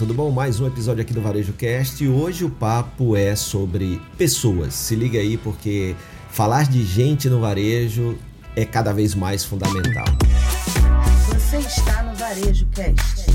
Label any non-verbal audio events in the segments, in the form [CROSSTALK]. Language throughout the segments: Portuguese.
tudo bom? Mais um episódio aqui do Varejo Cast e hoje o papo é sobre pessoas. Se liga aí porque falar de gente no varejo é cada vez mais fundamental. Você está no Varejo Cast.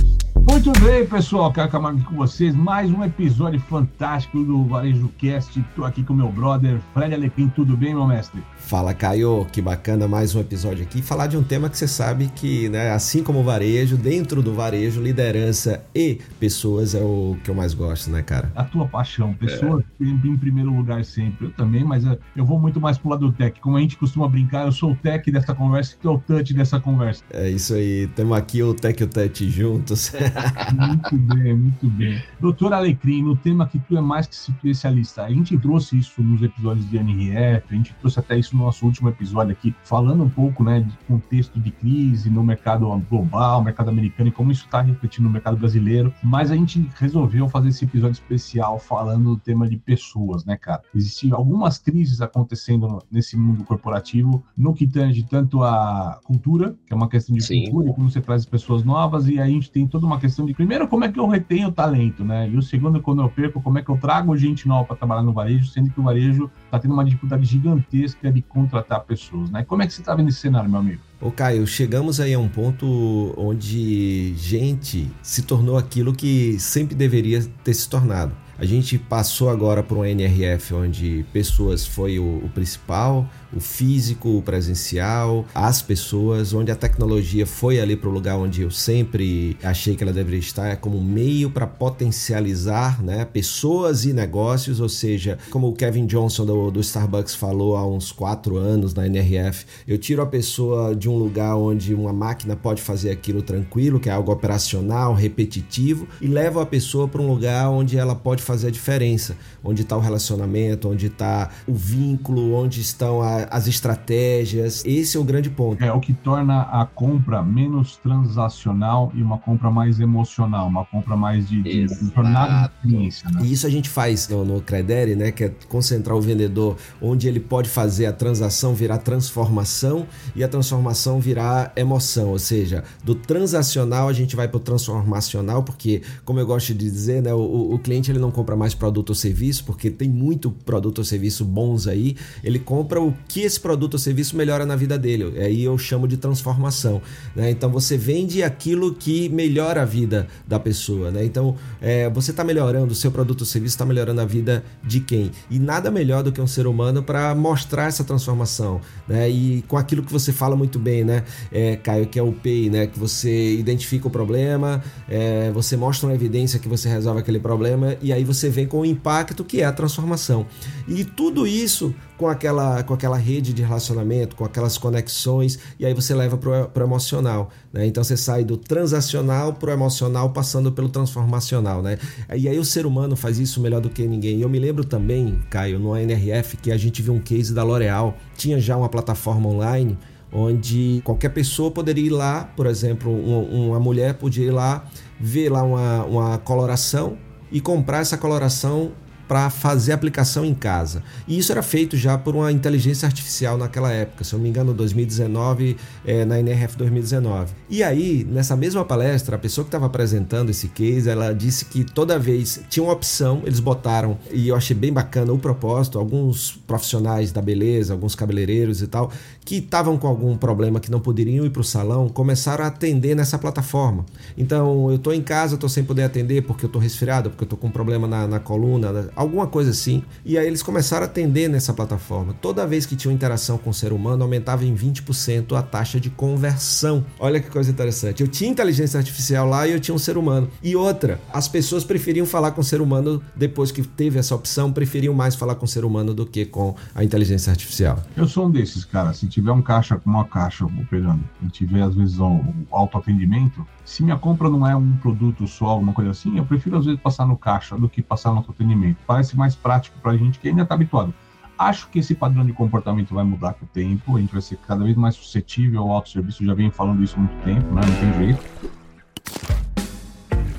Muito bem, pessoal, quero acabar aqui com vocês. Mais um episódio fantástico do Varejo Cast. Estou aqui com meu brother Fred Alecrim. Tudo bem, meu mestre? Fala, Caio, que bacana mais um episódio aqui. Falar de um tema que você sabe que, né, assim como o varejo, dentro do varejo, liderança e pessoas é o que eu mais gosto, né, cara? A tua paixão, pessoas é. em primeiro lugar sempre. Eu também, mas eu vou muito mais pro lado do tech. Como a gente costuma brincar, eu sou o tech dessa conversa, que é o touch dessa conversa. É isso aí, temos aqui o tech e o touch juntos. [LAUGHS] muito bem, muito bem. Doutor Alecrim, no tema que tu é mais que especialista, a gente trouxe isso nos episódios de NRF, a gente trouxe até isso no nosso último episódio aqui, falando um pouco né, de contexto de crise no mercado global, mercado americano e como isso está refletindo no mercado brasileiro. Mas a gente resolveu fazer esse episódio especial falando do tema de pessoas, né, cara? Existem algumas crises acontecendo nesse mundo corporativo, no que tange tanto a cultura, que é uma questão de Sim. cultura, como você traz pessoas novas, e aí a gente tem toda uma questão de, primeiro, como é que eu retenho o talento, né? E o segundo, quando eu perco, como é que eu trago gente nova para trabalhar no varejo, sendo que o varejo está tendo uma dificuldade gigantesca de contratar pessoas, né? Como é que você está vendo esse cenário, meu amigo? Ô Caio, chegamos aí a um ponto onde gente se tornou aquilo que sempre deveria ter se tornado. A gente passou agora por um NRF onde pessoas foi o, o principal, o físico, o presencial, as pessoas, onde a tecnologia foi ali para o lugar onde eu sempre achei que ela deveria estar, é como meio para potencializar né, pessoas e negócios, ou seja, como o Kevin Johnson do, do Starbucks falou há uns quatro anos na NRF, eu tiro a pessoa de um lugar onde uma máquina pode fazer aquilo tranquilo, que é algo operacional, repetitivo, e levo a pessoa para um lugar onde ela pode fazer a diferença, onde está o relacionamento, onde está o vínculo, onde estão a, as estratégias. Esse é o grande ponto. É o que torna a compra menos transacional e uma compra mais emocional, uma compra mais de, de, de jornada de experiência. Né? E isso a gente faz no, no Credere, né? Que é concentrar o vendedor onde ele pode fazer a transação virar transformação e a transformação virar emoção. Ou seja, do transacional a gente vai para o transformacional, porque, como eu gosto de dizer, né? O, o cliente ele não compra mais produto ou serviço, porque tem muito produto ou serviço bons aí. Ele compra o que esse produto ou serviço melhora na vida dele. Aí eu chamo de transformação. Né? Então você vende aquilo que melhora a vida da pessoa. Né? Então é, você está melhorando, o seu produto ou serviço está melhorando a vida de quem? E nada melhor do que um ser humano para mostrar essa transformação. Né? E com aquilo que você fala muito bem, né, é, Caio, que é o PEI, né? que você identifica o problema, é, você mostra uma evidência que você resolve aquele problema e aí você vem com o impacto que é a transformação. E tudo isso com aquela, com aquela rede de relacionamento, com aquelas conexões, e aí você leva para o emocional. Né? Então você sai do transacional para o emocional, passando pelo transformacional. Né? E aí o ser humano faz isso melhor do que ninguém. E eu me lembro também, Caio, no NRF, que a gente viu um case da L'Oréal, tinha já uma plataforma online onde qualquer pessoa poderia ir lá, por exemplo, uma, uma mulher podia ir lá, ver lá uma, uma coloração e comprar essa coloração para fazer aplicação em casa. E isso era feito já por uma inteligência artificial naquela época, se eu não me engano, 2019, é, na NRF 2019. E aí, nessa mesma palestra, a pessoa que estava apresentando esse case, ela disse que toda vez tinha uma opção, eles botaram, e eu achei bem bacana o propósito, alguns profissionais da beleza, alguns cabeleireiros e tal, que estavam com algum problema que não poderiam ir para o salão, começaram a atender nessa plataforma. Então, eu estou em casa, estou sem poder atender porque eu estou resfriado, porque eu estou com um problema na, na coluna, alguma coisa assim. E aí eles começaram a atender nessa plataforma. Toda vez que tinha interação com o ser humano, aumentava em 20% a taxa de conversão. Olha que coisa interessante. Eu tinha inteligência artificial lá e eu tinha um ser humano. E outra, as pessoas preferiam falar com o ser humano depois que teve essa opção, preferiam mais falar com o ser humano do que com a inteligência artificial. Eu sou um desses, cara. Se tiver um caixa com uma caixa operando e tiver às vezes o autoatendimento, se minha compra não é um produto só, alguma coisa assim, eu prefiro às vezes passar no caixa do que passar no autoatendimento parece mais prático para a gente que ainda está habituado. Acho que esse padrão de comportamento vai mudar com o tempo, a gente vai ser cada vez mais suscetível ao autosserviço, eu já venho falando isso há muito tempo, né? não tem jeito.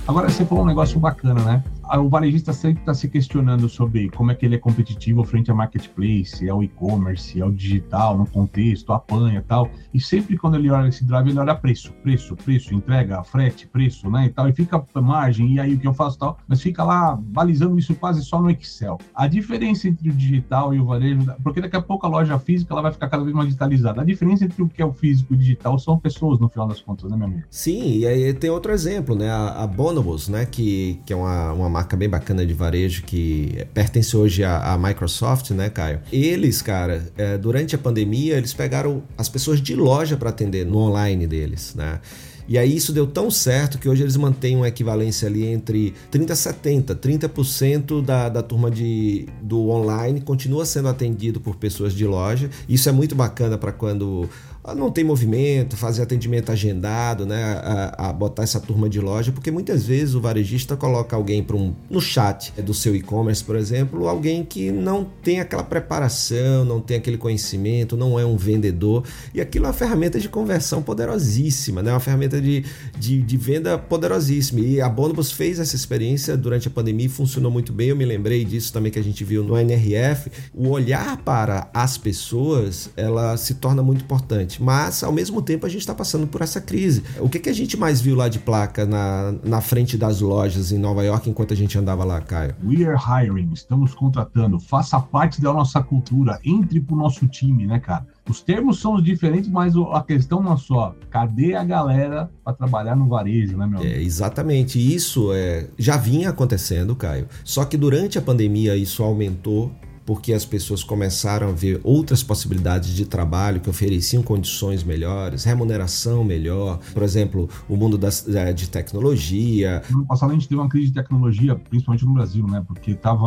Agora você falou um negócio bacana, né? O varejista sempre está se questionando sobre como é que ele é competitivo frente a marketplace, é o e-commerce, é o digital, no contexto, apanha tal. E sempre quando ele olha esse drive, ele olha preço, preço, preço, entrega, frete, preço, né? E tal, e fica margem, e aí o que eu faço tal, mas fica lá balizando isso quase só no Excel. A diferença entre o digital e o varejo, porque daqui a pouco a loja física ela vai ficar cada vez mais digitalizada. A diferença entre o que é o físico e o digital são pessoas, no final das contas, né, meu amigo? Sim, e aí tem outro exemplo, né? A, a Bonobos, né? Que, que é uma, uma marca bem bacana de varejo que pertence hoje à, à Microsoft, né, Caio? Eles, cara, é, durante a pandemia, eles pegaram as pessoas de loja para atender no online deles, né? E aí isso deu tão certo que hoje eles mantêm uma equivalência ali entre 30 e 70. 30% da, da turma de, do online continua sendo atendido por pessoas de loja. Isso é muito bacana para quando não tem movimento, fazer atendimento agendado, né, a, a, botar essa turma de loja, porque muitas vezes o varejista coloca alguém para um no chat do seu e-commerce, por exemplo, alguém que não tem aquela preparação, não tem aquele conhecimento, não é um vendedor, e aquilo é uma ferramenta de conversão poderosíssima, né, uma ferramenta de, de, de venda poderosíssima. E a Bonobus fez essa experiência durante a pandemia e funcionou muito bem. Eu me lembrei disso também que a gente viu no NRF. O olhar para as pessoas, ela se torna muito importante mas ao mesmo tempo a gente está passando por essa crise. O que, que a gente mais viu lá de placa na, na frente das lojas em Nova York enquanto a gente andava lá, Caio? We are hiring, estamos contratando, faça parte da nossa cultura, entre pro nosso time, né, cara? Os termos são diferentes, mas a questão não é só. Cadê a galera para trabalhar no varejo, né, meu? É, exatamente. Isso é, já vinha acontecendo, Caio. Só que durante a pandemia isso aumentou porque as pessoas começaram a ver outras possibilidades de trabalho que ofereciam condições melhores, remuneração melhor, por exemplo, o mundo das, de tecnologia. No passado a gente teve uma crise de tecnologia, principalmente no Brasil, né? Porque estavam.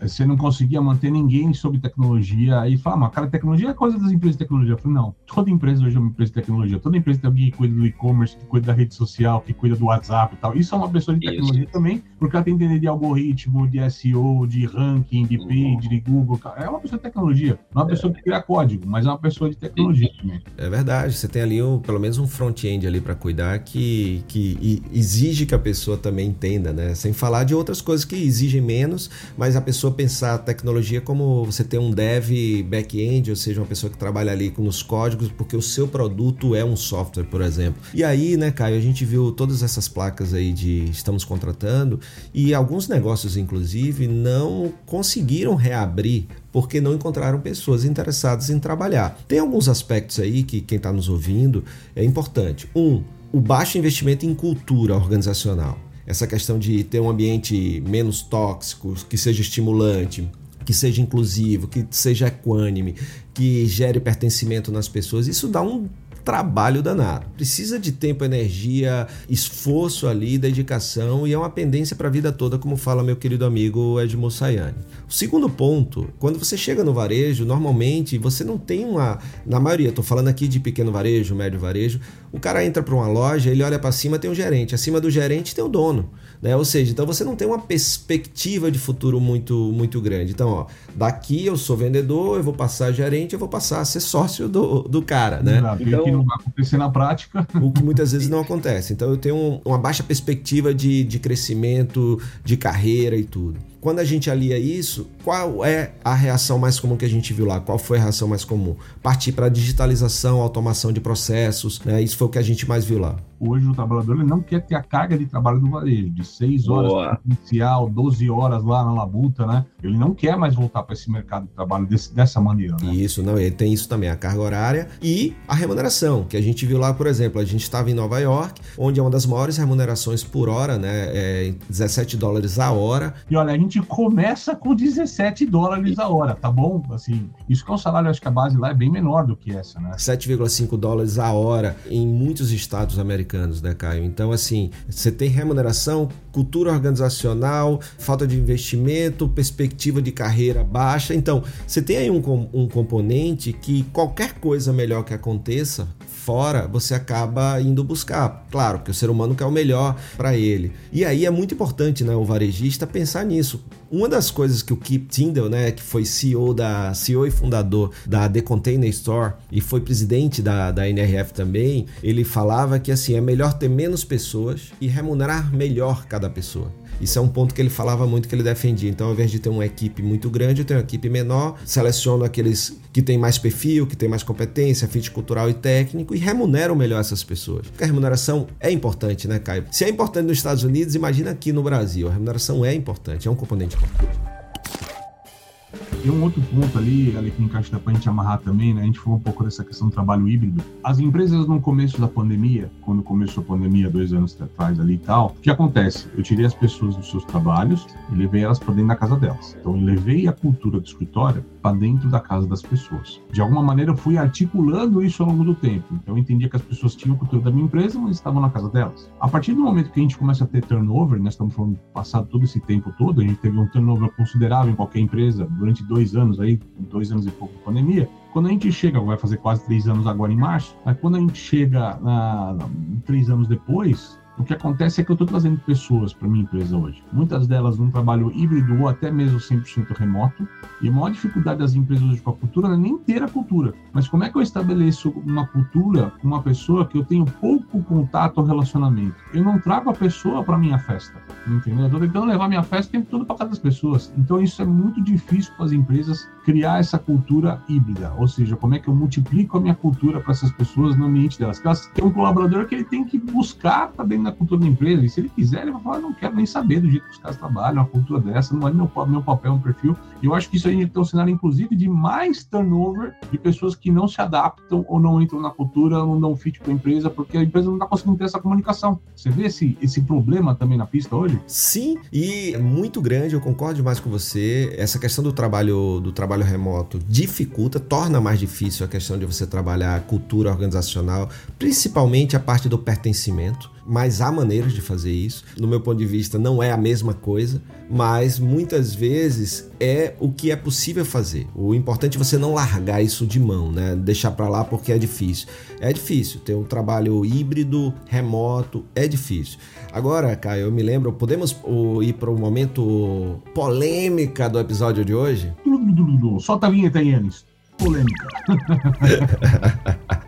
Você não conseguia manter ninguém sobre tecnologia e fala, mas cara, tecnologia é coisa das empresas de tecnologia. Eu falei, não, toda empresa hoje é uma empresa de tecnologia, toda empresa tem alguém que cuida do e-commerce, que cuida da rede social, que cuida do WhatsApp e tal. Isso é uma pessoa de tecnologia Isso. também, porque ela tem que entender de algoritmo, de SEO, de ranking, de page, de Google Google, é uma pessoa de tecnologia. Não é uma pessoa que cria código, mas é uma pessoa de tecnologia também. É verdade. Você tem ali um, pelo menos um front-end ali para cuidar que, que exige que a pessoa também entenda, né? Sem falar de outras coisas que exigem menos, mas a pessoa pensar a tecnologia como você ter um dev back-end, ou seja, uma pessoa que trabalha ali nos códigos, porque o seu produto é um software, por exemplo. E aí, né, Caio, a gente viu todas essas placas aí de estamos contratando e alguns negócios, inclusive, não conseguiram reabrir porque não encontraram pessoas interessadas em trabalhar. Tem alguns aspectos aí que quem está nos ouvindo é importante. Um, o baixo investimento em cultura organizacional. Essa questão de ter um ambiente menos tóxico, que seja estimulante, que seja inclusivo, que seja equânime, que gere pertencimento nas pessoas, isso dá um trabalho danado. Precisa de tempo, energia, esforço ali, dedicação e é uma pendência para a vida toda, como fala meu querido amigo Edmo Sayane. O segundo ponto, quando você chega no varejo, normalmente você não tem uma, na maioria, estou falando aqui de pequeno varejo, médio varejo, o cara entra para uma loja, ele olha para cima, tem um gerente, acima do gerente tem o dono, né? Ou seja, então você não tem uma perspectiva de futuro muito muito grande. Então, ó, daqui eu sou vendedor, eu vou passar a gerente, eu vou passar a ser sócio do, do cara, né? Exato, então, que não vai acontecer na prática. O que muitas vezes não acontece. Então eu tenho um, uma baixa perspectiva de, de crescimento, de carreira e tudo. Quando a gente alia isso, qual é a reação mais comum que a gente viu lá? Qual foi a reação mais comum? Partir para digitalização, automação de processos, né? Isso foi o que a gente mais viu lá. Hoje o trabalhador ele não quer ter a carga de trabalho do varejo, de 6 horas inicial, 12 horas lá na labuta, né? Ele não quer mais voltar para esse mercado de trabalho desse, dessa maneira. Né? Isso, não, ele tem isso também, a carga horária e a remuneração, que a gente viu lá, por exemplo, a gente estava em Nova York, onde é uma das maiores remunerações por hora, né? É 17 dólares a hora. E olha, a gente começa com 17 dólares a hora, tá bom? Assim, isso que é um salário, acho que a base lá é bem menor do que essa, né? 7,5 dólares a hora em muitos estados americanos, né, Caio? Então, assim, você tem remuneração, cultura organizacional, falta de investimento, perspectiva de carreira baixa. Então, você tem aí um, um componente que qualquer coisa melhor que aconteça fora, você acaba indo buscar. Claro que o ser humano quer o melhor para ele. E aí é muito importante, né, o varejista pensar nisso. Uma das coisas que o Kip Tindall, né, que foi CEO da CEO e fundador da The Container Store e foi presidente da, da NRF também, ele falava que assim é melhor ter menos pessoas e remunerar melhor cada pessoa. Isso é um ponto que ele falava muito que ele defendia. Então, ao invés de ter uma equipe muito grande, eu tenho uma equipe menor, seleciono aqueles que têm mais perfil, que têm mais competência, fit cultural e técnico e remuneram melhor essas pessoas. Porque a remuneração é importante, né, Caio? Se é importante nos Estados Unidos, imagina aqui no Brasil. A remuneração é importante, é um componente importante. E um outro ponto ali, ali que encaixa pra gente amarrar também, né? A gente falou um pouco dessa questão do trabalho híbrido. As empresas no começo da pandemia, quando começou a pandemia dois anos atrás ali e tal, o que acontece? Eu tirei as pessoas dos seus trabalhos e levei elas para dentro da casa delas. Então eu levei a cultura do escritório para dentro da casa das pessoas. De alguma maneira eu fui articulando isso ao longo do tempo. Então eu entendia que as pessoas tinham a cultura da minha empresa, mas estavam na casa delas. A partir do momento que a gente começa a ter turnover, nós estamos falando passado todo esse tempo todo, a gente teve um turnover considerável em qualquer empresa durante dois anos aí, dois anos e pouco de pandemia, quando a gente chega, vai fazer quase três anos agora em março, mas quando a gente chega na, na, três anos depois, o que acontece é que eu estou trazendo pessoas para minha empresa hoje. Muitas delas num trabalho híbrido ou até mesmo 100% remoto. E a maior dificuldade das empresas hoje com a cultura não é nem ter a cultura, mas como é que eu estabeleço uma cultura com uma pessoa que eu tenho pouco contato ou relacionamento? Eu não trago a pessoa para minha festa, entendeu? Eu estou tentando levar minha festa o tempo todo para casa das pessoas. Então isso é muito difícil para as empresas criar essa cultura híbrida, ou seja, como é que eu multiplico a minha cultura para essas pessoas no ambiente delas? Porque elas têm um colaborador que ele tem que buscar para dentro da cultura da empresa. E se ele quiser, ele vai falar: não quero nem saber do jeito que os caras trabalham, a cultura dessa, não é meu, meu papel, meu perfil. E eu acho que isso aí tem um cenário, inclusive, de mais turnover de pessoas que não se adaptam ou não entram na cultura, não dão fit com a empresa, porque a empresa não está conseguindo ter essa comunicação. Você vê esse, esse problema também na pista hoje? Sim, e é muito grande, eu concordo demais com você. Essa questão do trabalho, do trabalho remoto dificulta, torna mais difícil a questão de você trabalhar cultura organizacional, principalmente a parte do pertencimento mas há maneiras de fazer isso. No meu ponto de vista, não é a mesma coisa, mas muitas vezes é o que é possível fazer. O importante é você não largar isso de mão, né? Deixar para lá porque é difícil. É difícil ter um trabalho híbrido, remoto, é difícil. Agora, Caio, eu me lembro, podemos ir para o momento polêmica do episódio de hoje? Solta a vinheta, Yannis. Polêmica. [LAUGHS]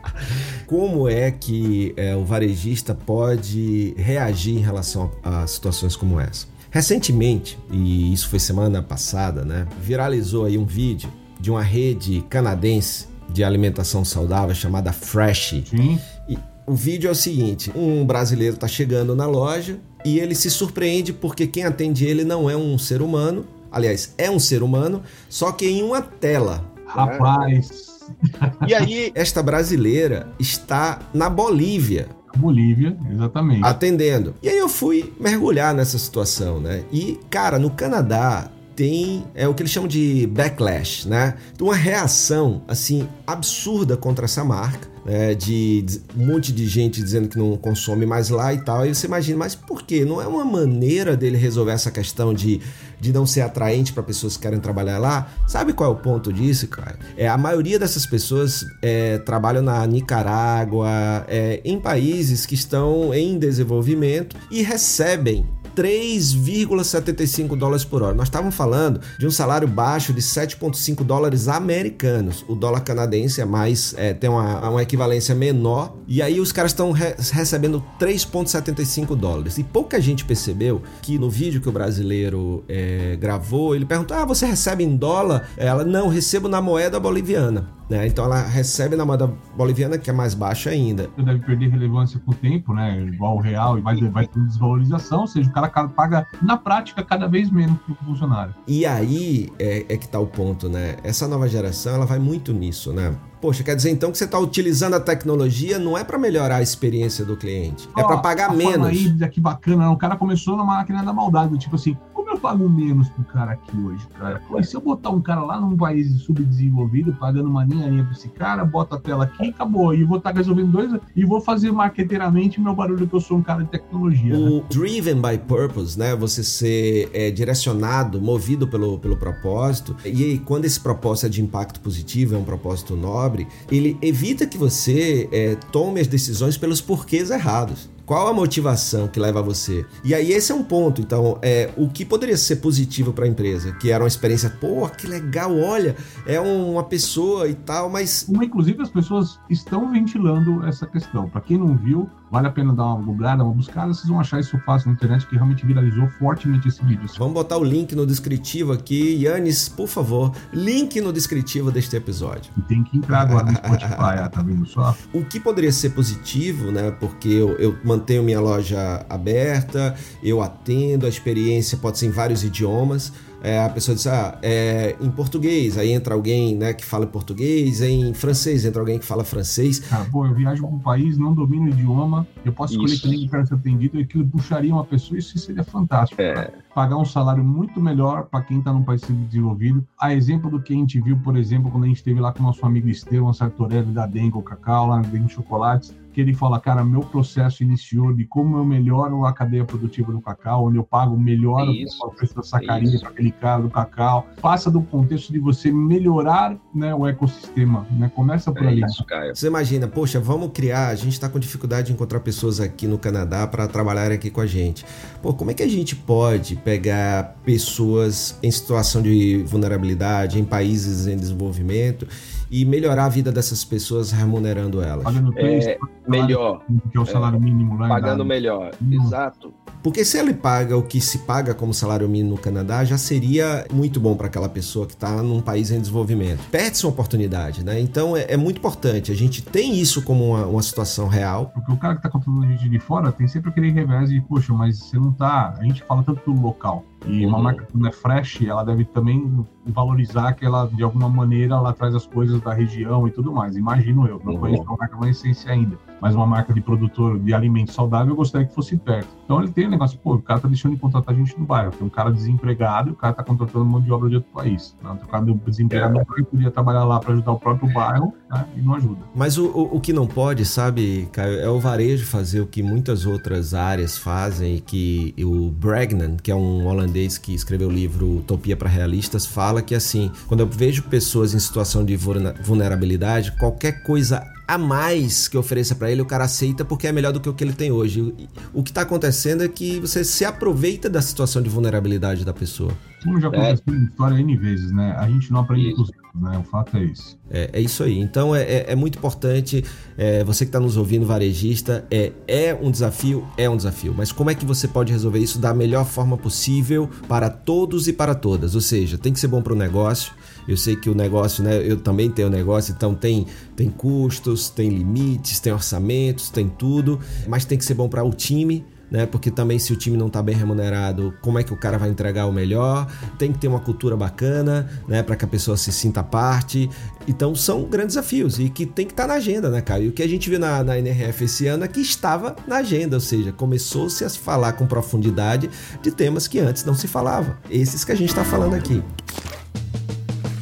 como é que é, o varejista pode reagir em relação a, a situações como essa. Recentemente, e isso foi semana passada, né, viralizou aí um vídeo de uma rede canadense de alimentação saudável chamada Fresh. Sim. E o vídeo é o seguinte: um brasileiro está chegando na loja e ele se surpreende porque quem atende ele não é um ser humano. Aliás, é um ser humano, só que em uma tela. Rapaz. [LAUGHS] E aí, esta brasileira está na Bolívia. Bolívia, exatamente. Atendendo. E aí eu fui mergulhar nessa situação, né? E, cara, no Canadá tem é o que eles chamam de backlash, né? Uma reação assim absurda contra essa marca né, de, de, um monte de gente dizendo que não consome mais lá e tal. Aí você imagina, mas por quê? Não é uma maneira dele resolver essa questão de, de não ser atraente para pessoas que querem trabalhar lá? Sabe qual é o ponto disso, cara? É, a maioria dessas pessoas é, trabalham na Nicarágua, é, em países que estão em desenvolvimento e recebem 3,75 dólares por hora. Nós estávamos falando de um salário baixo de 7,5 dólares americanos. O dólar canadense é mais é, tem uma, uma equivalência menor. E aí os caras estão re recebendo 3,75 dólares. E pouca gente percebeu que no vídeo que o brasileiro é, gravou, ele perguntou: Ah, você recebe em dólar? Ela, não, recebo na moeda boliviana. Né? Então ela recebe na moeda boliviana, que é mais baixa ainda. Deve perder relevância com o tempo, né? Igual o real, e vai, vai ter desvalorização, ou seja, o cara paga na prática cada vez menos para o funcionário. E aí é, é que está o ponto, né? Essa nova geração ela vai muito nisso, né? Poxa, quer dizer então que você está utilizando a tecnologia não é para melhorar a experiência do cliente, é para pagar menos. Aí, que bacana, o cara começou na máquina da maldade, tipo assim, como eu pago menos pro cara aqui hoje, cara? Pô, se eu botar um cara lá num país subdesenvolvido, pagando uma linha para esse cara, bota a tela aqui e acabou. E vou estar tá resolvendo dois e vou fazer marqueteiramente meu barulho que eu sou um cara de tecnologia. O né? driven by purpose, né? Você ser é, direcionado, movido pelo, pelo propósito. E aí, quando esse propósito é de impacto positivo, é um propósito nobre ele evita que você é, tome as decisões pelos porquês errados. Qual a motivação que leva você? E aí esse é um ponto. Então, é o que poderia ser positivo para a empresa, que era uma experiência, pô, que legal, olha, é uma pessoa e tal, mas inclusive as pessoas estão ventilando essa questão. Para quem não viu, Vale a pena dar uma googlada, uma buscada, vocês vão achar isso fácil na internet, que realmente viralizou fortemente esse vídeo. Vamos botar o link no descritivo aqui. Yannis, por favor, link no descritivo deste episódio. E tem que entrar agora no Spotify, ah, tá vendo só? O que poderia ser positivo, né? Porque eu, eu mantenho minha loja aberta, eu atendo, a experiência pode ser em vários idiomas é, a pessoa diz, ah, é, em português, aí entra alguém né, que fala português, em francês entra alguém que fala francês. Ah, pô, eu viajo para um país, não domino o idioma, eu posso escolher que língua quero ser atendido e aquilo puxaria uma pessoa, isso seria fantástico. É. Pagar um salário muito melhor para quem está num país desenvolvido. A exemplo do que a gente viu, por exemplo, quando a gente esteve lá com o nosso amigo Estevam Sartorelli da Dengo Cacau, lá na Dengo Chocolates, que ele fala, cara, meu processo iniciou de como eu melhoro a cadeia produtiva do cacau, onde eu pago melhor o preço da sacarina para aquele cara do cacau. Passa do contexto de você melhorar né, o ecossistema, né? Começa por é ali. Isso, Caio. Você imagina, poxa, vamos criar, a gente está com dificuldade de encontrar pessoas aqui no Canadá para trabalhar aqui com a gente. Pô, como é que a gente pode pegar pessoas em situação de vulnerabilidade, em países em desenvolvimento, e melhorar a vida dessas pessoas remunerando elas? Pagando é, melhor. Que é o salário mínimo lá. Pagando melhor, exato. Porque se ele paga o que se paga como salário mínimo no Canadá, já seria muito bom para aquela pessoa que está num país em desenvolvimento. Perde-se uma oportunidade, né? Então é, é, muito importante. A gente tem isso como uma, uma situação real. Porque o cara que está contratando a gente de fora tem sempre aquele revés de, poxa, mas você não tá. A gente fala tanto do local. E uma marca que não é fresh, ela deve também valorizar que ela, de alguma maneira, ela traz as coisas da região e tudo mais. Imagino eu, não uhum. conheço a marca essência ainda, mas uma marca de produtor de alimentos saudável eu gostaria que fosse perto. Então ele tem um negócio, pô, o cara tá deixando de contratar gente no bairro, tem um cara desempregado e o cara tá contratando mão de obra de outro país. Né? O cara desempregado é. não podia trabalhar lá para ajudar o próprio bairro né? e não ajuda. Mas o, o, o, que não pode, sabe, Caio, é o varejo fazer o que muitas outras áreas fazem e que o Bregnan, que é um holandês que escreveu o livro Utopia para Realistas, fala que assim, quando eu vejo pessoas em situação de vulnerabilidade, qualquer coisa a mais que ofereça para ele, o cara aceita porque é melhor do que o que ele tem hoje. O que está acontecendo é que você se aproveita da situação de vulnerabilidade da pessoa. Como já aconteceu é. na história N vezes, né? A gente não aprende com os né? O fato é isso. É, é isso aí. Então é, é, é muito importante, é, você que está nos ouvindo, varejista, é, é um desafio, é um desafio. Mas como é que você pode resolver isso da melhor forma possível para todos e para todas? Ou seja, tem que ser bom para o negócio. Eu sei que o negócio, né? Eu também tenho negócio, então tem, tem custos, tem limites, tem orçamentos, tem tudo, mas tem que ser bom para o time né? Porque também se o time não está bem remunerado, como é que o cara vai entregar o melhor? Tem que ter uma cultura bacana, né? Para que a pessoa se sinta parte. Então são grandes desafios e que tem que estar tá na agenda, né, cara? E o que a gente viu na, na NRF esse ano é que estava na agenda, ou seja, começou-se a falar com profundidade de temas que antes não se falava. Esses que a gente está falando aqui.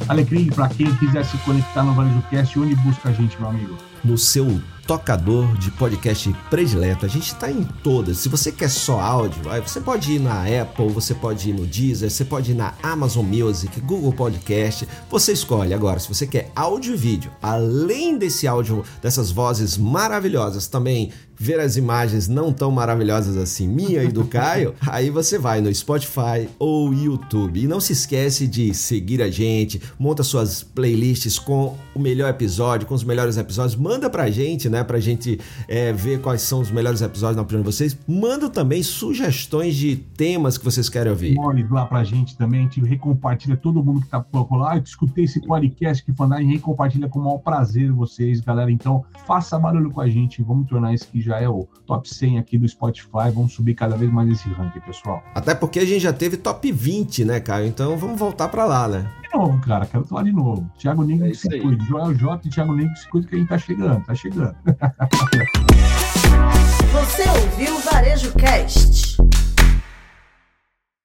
Alecrim, para quem quiser se conectar no Varejo Cast, onde busca a gente, meu amigo? No seu tocador de podcast predileto. A gente está em todas. Se você quer só áudio, você pode ir na Apple, você pode ir no Deezer, você pode ir na Amazon Music, Google Podcast. Você escolhe. Agora, se você quer áudio e vídeo, além desse áudio, dessas vozes maravilhosas, também ver as imagens não tão maravilhosas assim, minha e do Caio, [LAUGHS] aí você vai no Spotify ou YouTube. E não se esquece de seguir a gente, monta suas playlists com o melhor episódio, com os melhores episódios, manda pra gente, né, pra gente é, ver quais são os melhores episódios na opinião de vocês. Manda também sugestões de temas que vocês querem ouvir. Mole lá pra gente também, a gente recompartilha todo mundo que tá por lá. Eu escutei esse podcast que a gente recompartilha com o maior prazer vocês, galera. Então, faça barulho com a gente, vamos tornar isso que já é o top 100 aqui do Spotify. Vamos subir cada vez mais esse ranking, pessoal. Até porque a gente já teve top 20, né, Caio? Então vamos voltar para lá, né? De novo, cara, quero falar de novo. Thiago Nigo é se cuide. Joel J e Thiago Nigo se cuide que a gente tá chegando, tá chegando. Você ouviu o Varejo Cast?